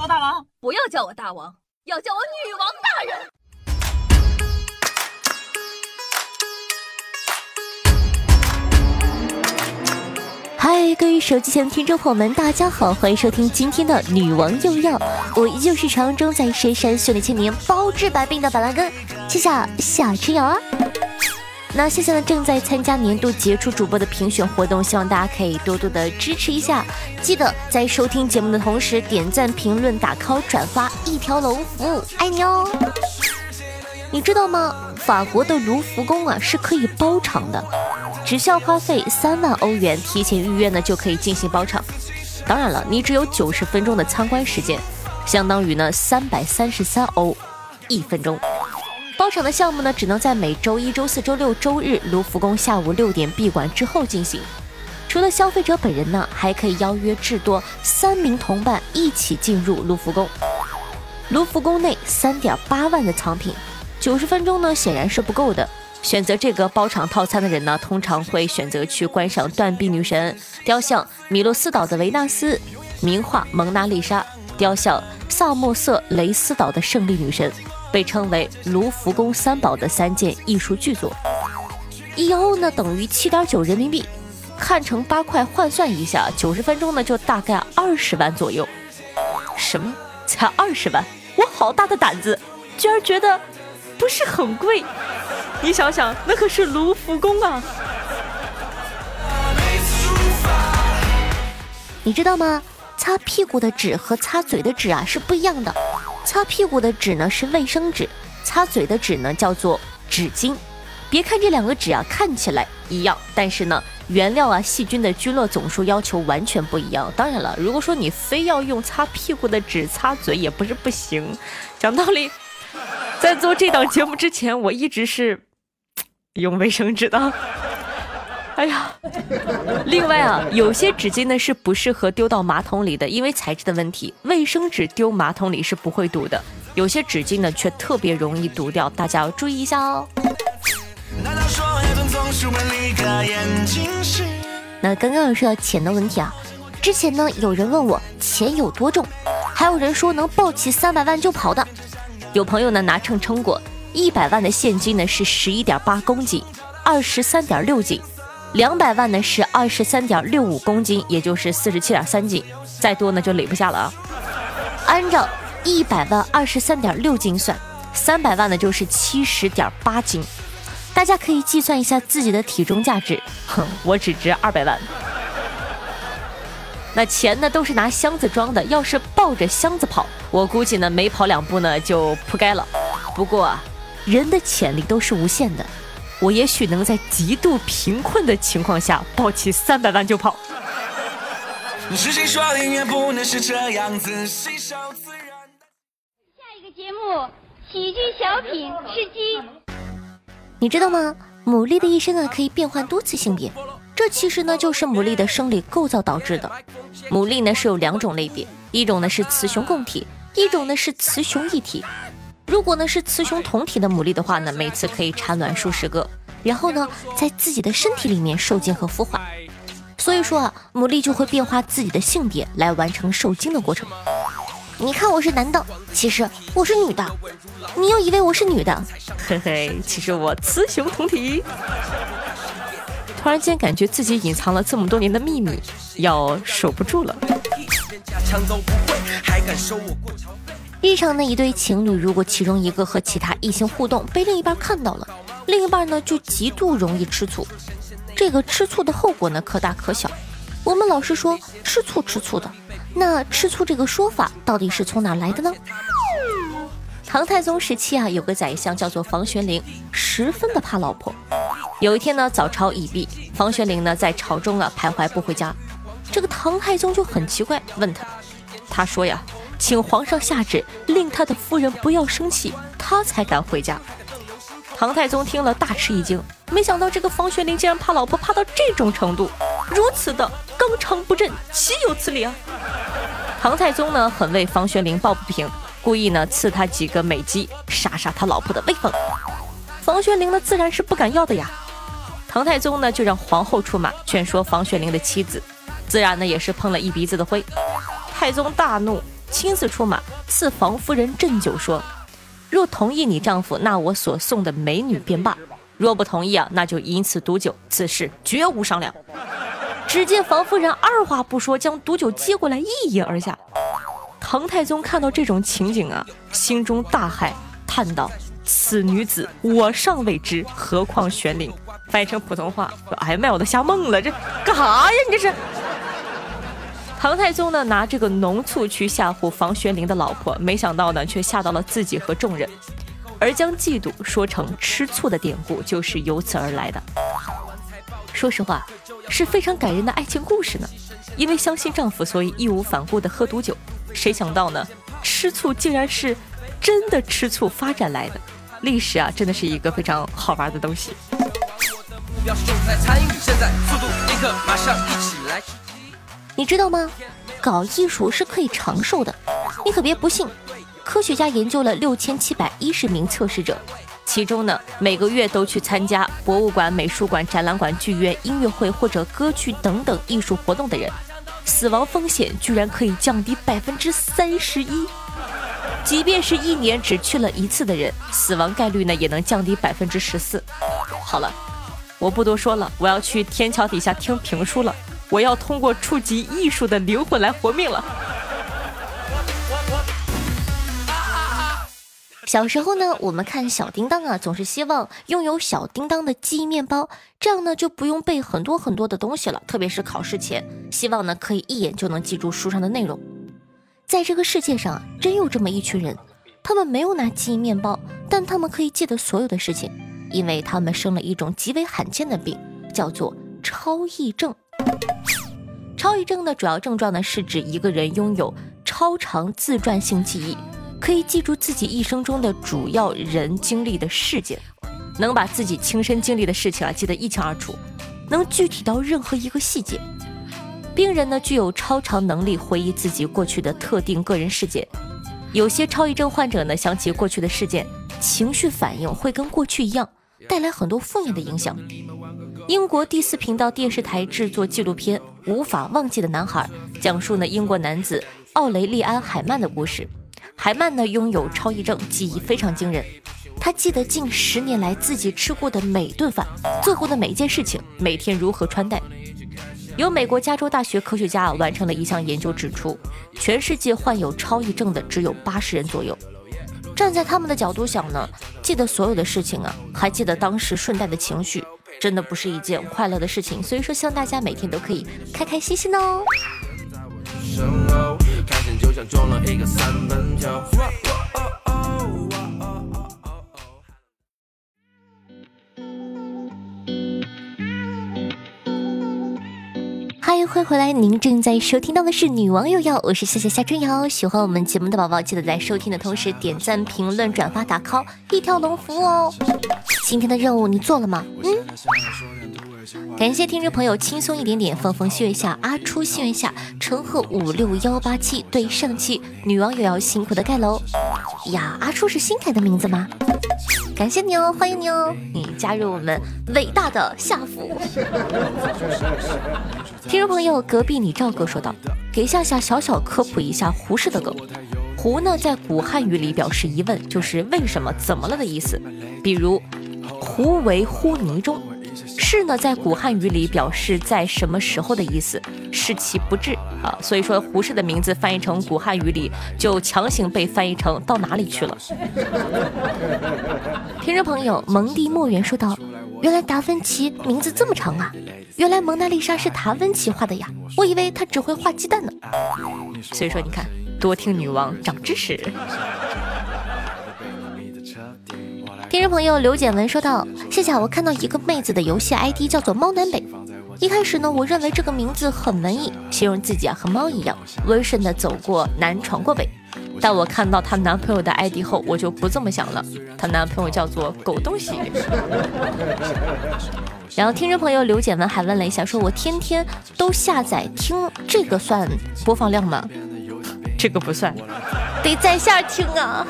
我大王，不要叫我大王，要叫我女王大人。嗨，各位手机前的听众朋友们，大家好，欢迎收听今天的《女王又要》，我依旧是传说中在深山修炼千年、包治百病的板蓝根，谢谢夏春瑶啊。那现在呢，正在参加年度杰出主播的评选活动，希望大家可以多多的支持一下。记得在收听节目的同时，点赞、评论、打 call、转发，一条龙服务，爱你哦。你知道吗？法国的卢浮宫啊是可以包场的。只需要花费三万欧元，提前预约呢就可以进行包场。当然了，你只有九十分钟的参观时间，相当于呢三百三十三欧一分钟。包场的项目呢只能在每周一周四周六周日卢浮宫下午六点闭馆之后进行。除了消费者本人呢，还可以邀约至多三名同伴一起进入卢浮宫。卢浮宫内三点八万的藏品，九十分钟呢显然是不够的。选择这个包场套餐的人呢，通常会选择去观赏断臂女神雕像、米洛斯岛的维纳斯、名画《蒙娜丽莎》雕像、萨莫色雷斯岛的胜利女神，被称为卢浮宫三宝的三件艺术巨作。一欧呢等于七点九人民币，看成八块换算一下，九十分钟呢就大概二十万左右。什么？才二十万？我好大的胆子，居然觉得不是很贵。你想想，那可是卢浮宫啊！你知道吗？擦屁股的纸和擦嘴的纸啊是不一样的。擦屁股的纸呢是卫生纸，擦嘴的纸呢叫做纸巾。别看这两个纸啊看起来一样，但是呢原料啊细菌的菌落总数要求完全不一样。当然了，如果说你非要用擦屁股的纸擦嘴也不是不行。讲道理，在做这档节目之前，我一直是。用卫生纸的，哎呀！另外啊，有些纸巾呢是不适合丢到马桶里的，因为材质的问题。卫生纸丢马桶里是不会堵的，有些纸巾呢却特别容易堵掉，大家要注意一下哦。那刚刚有说到钱的问题啊，之前呢有人问我钱有多重，还有人说能抱起三百万就跑的，有朋友呢拿秤称过。一百万的现金呢是十一点八公斤，二十三点六斤；两百万呢是二十三点六五公斤，也就是四十七点三斤。再多呢就垒不下了啊！按照一百万二十三点六斤算，三百万呢就是七十点八斤。大家可以计算一下自己的体重价值。哼，我只值二百万。那钱呢都是拿箱子装的，要是抱着箱子跑，我估计呢没跑两步呢就扑街了。不过。人的潜力都是无限的，我也许能在极度贫困的情况下抱起三百万就跑。下一个节目，喜剧小品吃鸡。你知道吗？牡蛎的一生啊可以变换多次性别，这其实呢就是牡蛎的生理构造导致的。牡蛎呢是有两种类别，一种呢是雌雄共体，一种呢是雌雄一体。如果呢是雌雄同体的牡蛎的话呢，每次可以产卵数十个，然后呢在自己的身体里面受精和孵化。所以说啊，牡蛎就会变化自己的性别来完成受精的过程。你看我是男的，其实我是女的。你又以为我是女的，嘿嘿，其实我雌雄同体。突然间感觉自己隐藏了这么多年的秘密要守不住了。日常的一对情侣，如果其中一个和其他异性互动被另一半看到了，另一半呢就极度容易吃醋。这个吃醋的后果呢可大可小。我们老是说吃醋吃醋的，那吃醋这个说法到底是从哪来的呢？唐太宗时期啊，有个宰相叫做房玄龄，十分的怕老婆。有一天呢，早朝已毕，房玄龄呢在朝中啊徘徊不回家。这个唐太宗就很奇怪，问他，他说呀。请皇上下旨，令他的夫人不要生气，他才敢回家。唐太宗听了大吃一惊，没想到这个房玄龄竟然怕老婆怕到这种程度，如此的刚肠不振，岂有此理啊！唐太宗呢，很为房玄龄抱不平，故意呢赐他几个美姬，杀杀他老婆的威风。房玄龄呢，自然是不敢要的呀。唐太宗呢，就让皇后出马劝说房玄龄的妻子，自然呢也是碰了一鼻子的灰。太宗大怒。亲自出马赐房夫人鸩酒，说：“若同意你丈夫，那我所送的美女便罢；若不同意啊，那就因此毒酒，此事绝无商量。”只见房夫人二话不说，将毒酒接过来，一饮而下。唐太宗看到这种情景啊，心中大骇，叹道：“此女子，我尚未知，何况玄灵？”翻译成普通话，哎呀妈呀，我都吓懵了，这干啥呀？你这是？唐太宗呢，拿这个浓醋去吓唬房玄龄的老婆，没想到呢，却吓到了自己和众人，而将嫉妒说成吃醋的典故，就是由此而来的。说实话，是非常感人的爱情故事呢。因为相信丈夫，所以义无反顾的喝毒酒。谁想到呢？吃醋竟然是真的吃醋发展来的。历史啊，真的是一个非常好玩的东西。你知道吗？搞艺术是可以长寿的。你可别不信。科学家研究了六千七百一十名测试者，其中呢，每个月都去参加博物馆、美术馆、展览馆、剧院、音乐会或者歌剧等等艺术活动的人。死亡风险居然可以降低百分之三十一，即便是一年只去了一次的人，死亡概率呢也能降低百分之十四。好了，我不多说了，我要去天桥底下听评书了，我要通过触及艺术的灵魂来活命了。小时候呢，我们看小叮当啊，总是希望拥有小叮当的记忆面包，这样呢就不用背很多很多的东西了。特别是考试前，希望呢可以一眼就能记住书上的内容。在这个世界上，真有这么一群人，他们没有拿记忆面包，但他们可以记得所有的事情，因为他们生了一种极为罕见的病，叫做超忆症。超忆症的主要症状呢，是指一个人拥有超长自传性记忆。可以记住自己一生中的主要人经历的事件，能把自己亲身经历的事情啊记得一清二楚，能具体到任何一个细节。病人呢具有超常能力回忆自己过去的特定个人事件，有些超忆症患者呢想起过去的事件，情绪反应会跟过去一样，带来很多负面的影响。英国第四频道电视台制作纪录片《无法忘记的男孩》，讲述呢英国男子奥雷利安·海曼的故事。海曼呢拥有超忆症，记忆非常惊人。他记得近十年来自己吃过的每顿饭，做过的每一件事情，每天如何穿戴。由美国加州大学科学家完成了一项研究，指出全世界患有超忆症的只有八十人左右。站在他们的角度想呢，记得所有的事情啊，还记得当时顺带的情绪，真的不是一件快乐的事情。所以说，希望大家每天都可以开开心心哦。就像中了一个三分球。欢迎回回来，您正在收听到的是《女王又要》，我是夏夏夏春瑶。喜欢我们节目的宝宝，记得在收听的同时点赞、评论、转发、打 call，一条龙服务哦。今天的任务你做了吗？嗯。感谢听众朋友轻松一点点，风风细月下，阿初心月下，陈赫五六幺八七，对上期女网友要辛苦的盖楼呀！阿初是新改的名字吗？感谢你哦，欢迎你哦，你加入我们伟大的夏府。听众朋友，隔壁你赵哥说道，给夏夏小小科普一下胡适的梗。胡呢，在古汉语里表示疑问，就是为什么、怎么了的意思。比如，胡为乎泥中。是呢，在古汉语里表示在什么时候的意思，是其不至啊，所以说胡适的名字翻译成古汉语里就强行被翻译成到哪里去了。听众朋友蒙蒂莫言说道：“原来达芬奇名字这么长啊！原来蒙娜丽莎是达芬奇画的呀，我以为他只会画鸡蛋呢。”所以说你看，多听女王长知识。听众朋友刘简文说道：“谢谢，我看到一个妹子的游戏 ID 叫做猫南北。一开始呢，我认为这个名字很文艺，形容自己啊和猫一样温顺的走过南闯过北。但我看到她男朋友的 ID 后，我就不这么想了。她男朋友叫做狗东西。然后听众朋友刘简文还问了一下，说我天天都下载听，这个算播放量吗？这个不算，得在线听啊。”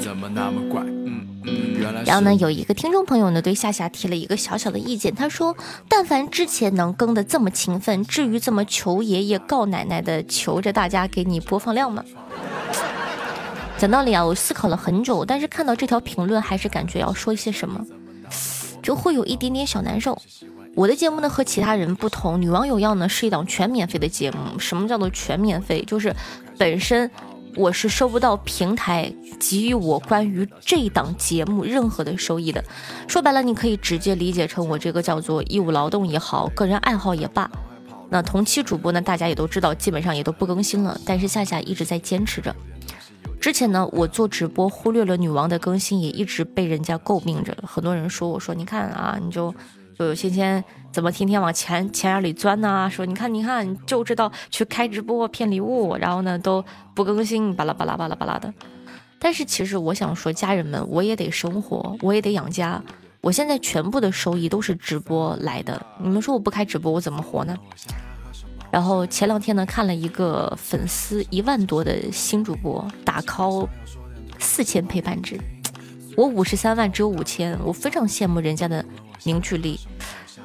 怎么那么怪？嗯然后呢，有一个听众朋友呢对夏夏提了一个小小的意见，他说：“但凡之前能更的这么勤奋，至于这么求爷爷告奶奶的求着大家给你播放量吗？”讲道理啊，我思考了很久，但是看到这条评论，还是感觉要说一些什么，就会有一点点小难受。我的节目呢和其他人不同，女王有药呢是一档全免费的节目。什么叫做全免费？就是本身。我是收不到平台给予我关于这档节目任何的收益的。说白了，你可以直接理解成我这个叫做义务劳动也好，个人爱好也罢。那同期主播呢，大家也都知道，基本上也都不更新了。但是夏夏一直在坚持着。之前呢，我做直播忽略了女王的更新，也一直被人家诟病着。很多人说我说你看啊，你就。就芊芊怎么天天往钱钱眼里钻呢？说你看你看就知道去开直播骗礼物，然后呢都不更新，巴拉巴拉巴拉巴拉的。但是其实我想说，家人们，我也得生活，我也得养家。我现在全部的收益都是直播来的。你们说我不开直播，我怎么活呢？然后前两天呢，看了一个粉丝一万多的新主播打 call 四千陪伴值，我五十三万只有五千，我非常羡慕人家的。凝聚力，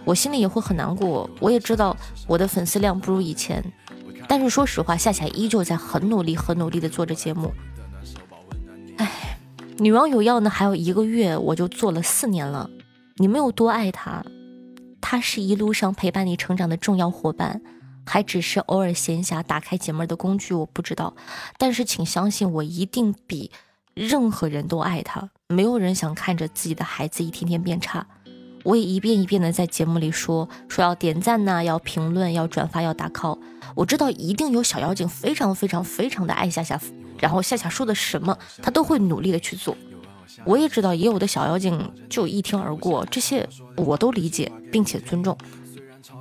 我心里也会很难过。我也知道我的粉丝量不如以前，但是说实话，夏夏依旧在很努力、很努力的做着节目。哎，女王有药呢，还有一个月我就做了四年了。你们有多爱她？她是一路上陪伴你成长的重要伙伴，还只是偶尔闲暇打开节目的工具。我不知道，但是请相信我，一定比任何人都爱她。没有人想看着自己的孩子一天天变差。我也一遍一遍的在节目里说说要点赞呐，要评论，要转发，要打 call。我知道一定有小妖精非常非常非常的爱夏夏，然后夏夏说的什么，他都会努力的去做。我也知道也有的小妖精就一听而过，这些我都理解并且尊重。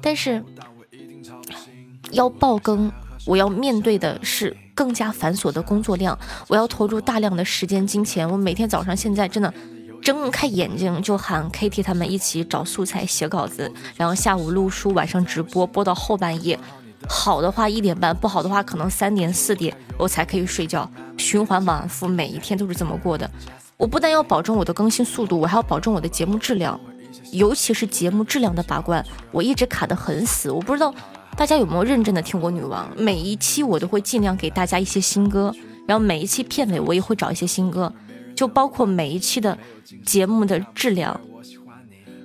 但是要爆更，我要面对的是更加繁琐的工作量，我要投入大量的时间金钱。我每天早上现在真的。睁开眼睛就喊 Kitty 他们一起找素材写稿子，然后下午录书，晚上直播播到后半夜。好的话一点半，不好的话可能三点四点我才可以睡觉，循环往复，每一天都是这么过的。我不但要保证我的更新速度，我还要保证我的节目质量，尤其是节目质量的把关，我一直卡得很死。我不知道大家有没有认真的听过女王，每一期我都会尽量给大家一些新歌，然后每一期片尾我也会找一些新歌。就包括每一期的节目的质量，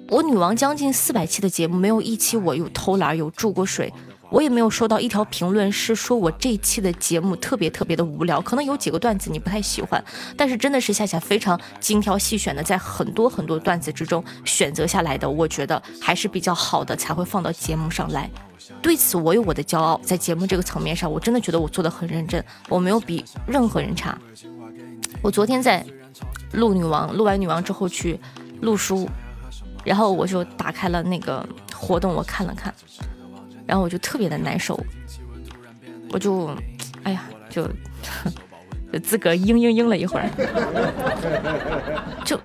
我女王将近四百期的节目，没有一期我有偷懒有注过水，我也没有收到一条评论是说我这一期的节目特别特别的无聊，可能有几个段子你不太喜欢，但是真的是夏夏非常精挑细选的，在很多很多段子之中选择下来的，我觉得还是比较好的，才会放到节目上来。对此我有我的骄傲，在节目这个层面上，我真的觉得我做的很认真，我没有比任何人差。我昨天在。录女王，录完女王之后去录书，然后我就打开了那个活动，我看了看，然后我就特别的难受，我就，哎呀，就 就自个嘤嘤嘤了一会儿，就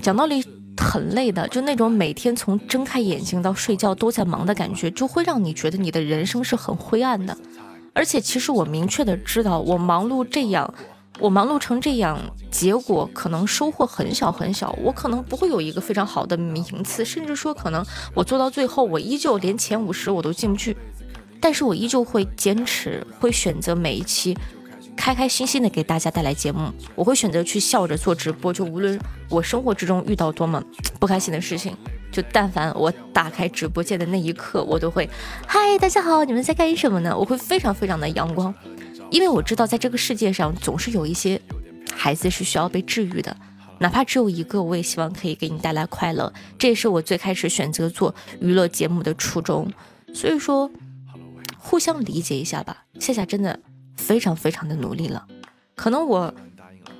讲道理很累的，就那种每天从睁开眼睛到睡觉都在忙的感觉，就会让你觉得你的人生是很灰暗的，而且其实我明确的知道，我忙碌这样。我忙碌成这样，结果可能收获很小很小，我可能不会有一个非常好的名次，甚至说可能我做到最后，我依旧连前五十我都进不去，但是我依旧会坚持，会选择每一期开开心心的给大家带来节目，我会选择去笑着做直播，就无论我生活之中遇到多么不开心的事情，就但凡我打开直播间的那一刻，我都会，嗨，大家好，你们在干什么呢？我会非常非常的阳光。因为我知道，在这个世界上总是有一些孩子是需要被治愈的，哪怕只有一个，我也希望可以给你带来快乐。这也是我最开始选择做娱乐节目的初衷。所以说，互相理解一下吧。夏夏真的非常非常的努力了，可能我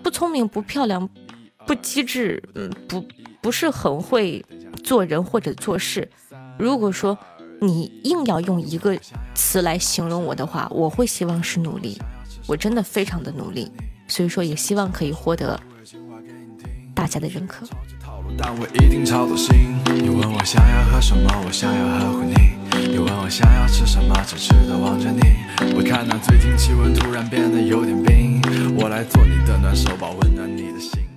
不聪明、不漂亮、不机智，嗯，不不是很会做人或者做事。如果说，你硬要用一个词来形容我的话，我会希望是努力。我真的非常的努力，所以说也希望可以获得大家的认可。但我一定操心。你问我想要喝什么，我想要呵护你。你问我想要吃什么，只吃的望着你。我看到最近气温突然变得有点冰，我来做你的暖手宝，温暖你的心。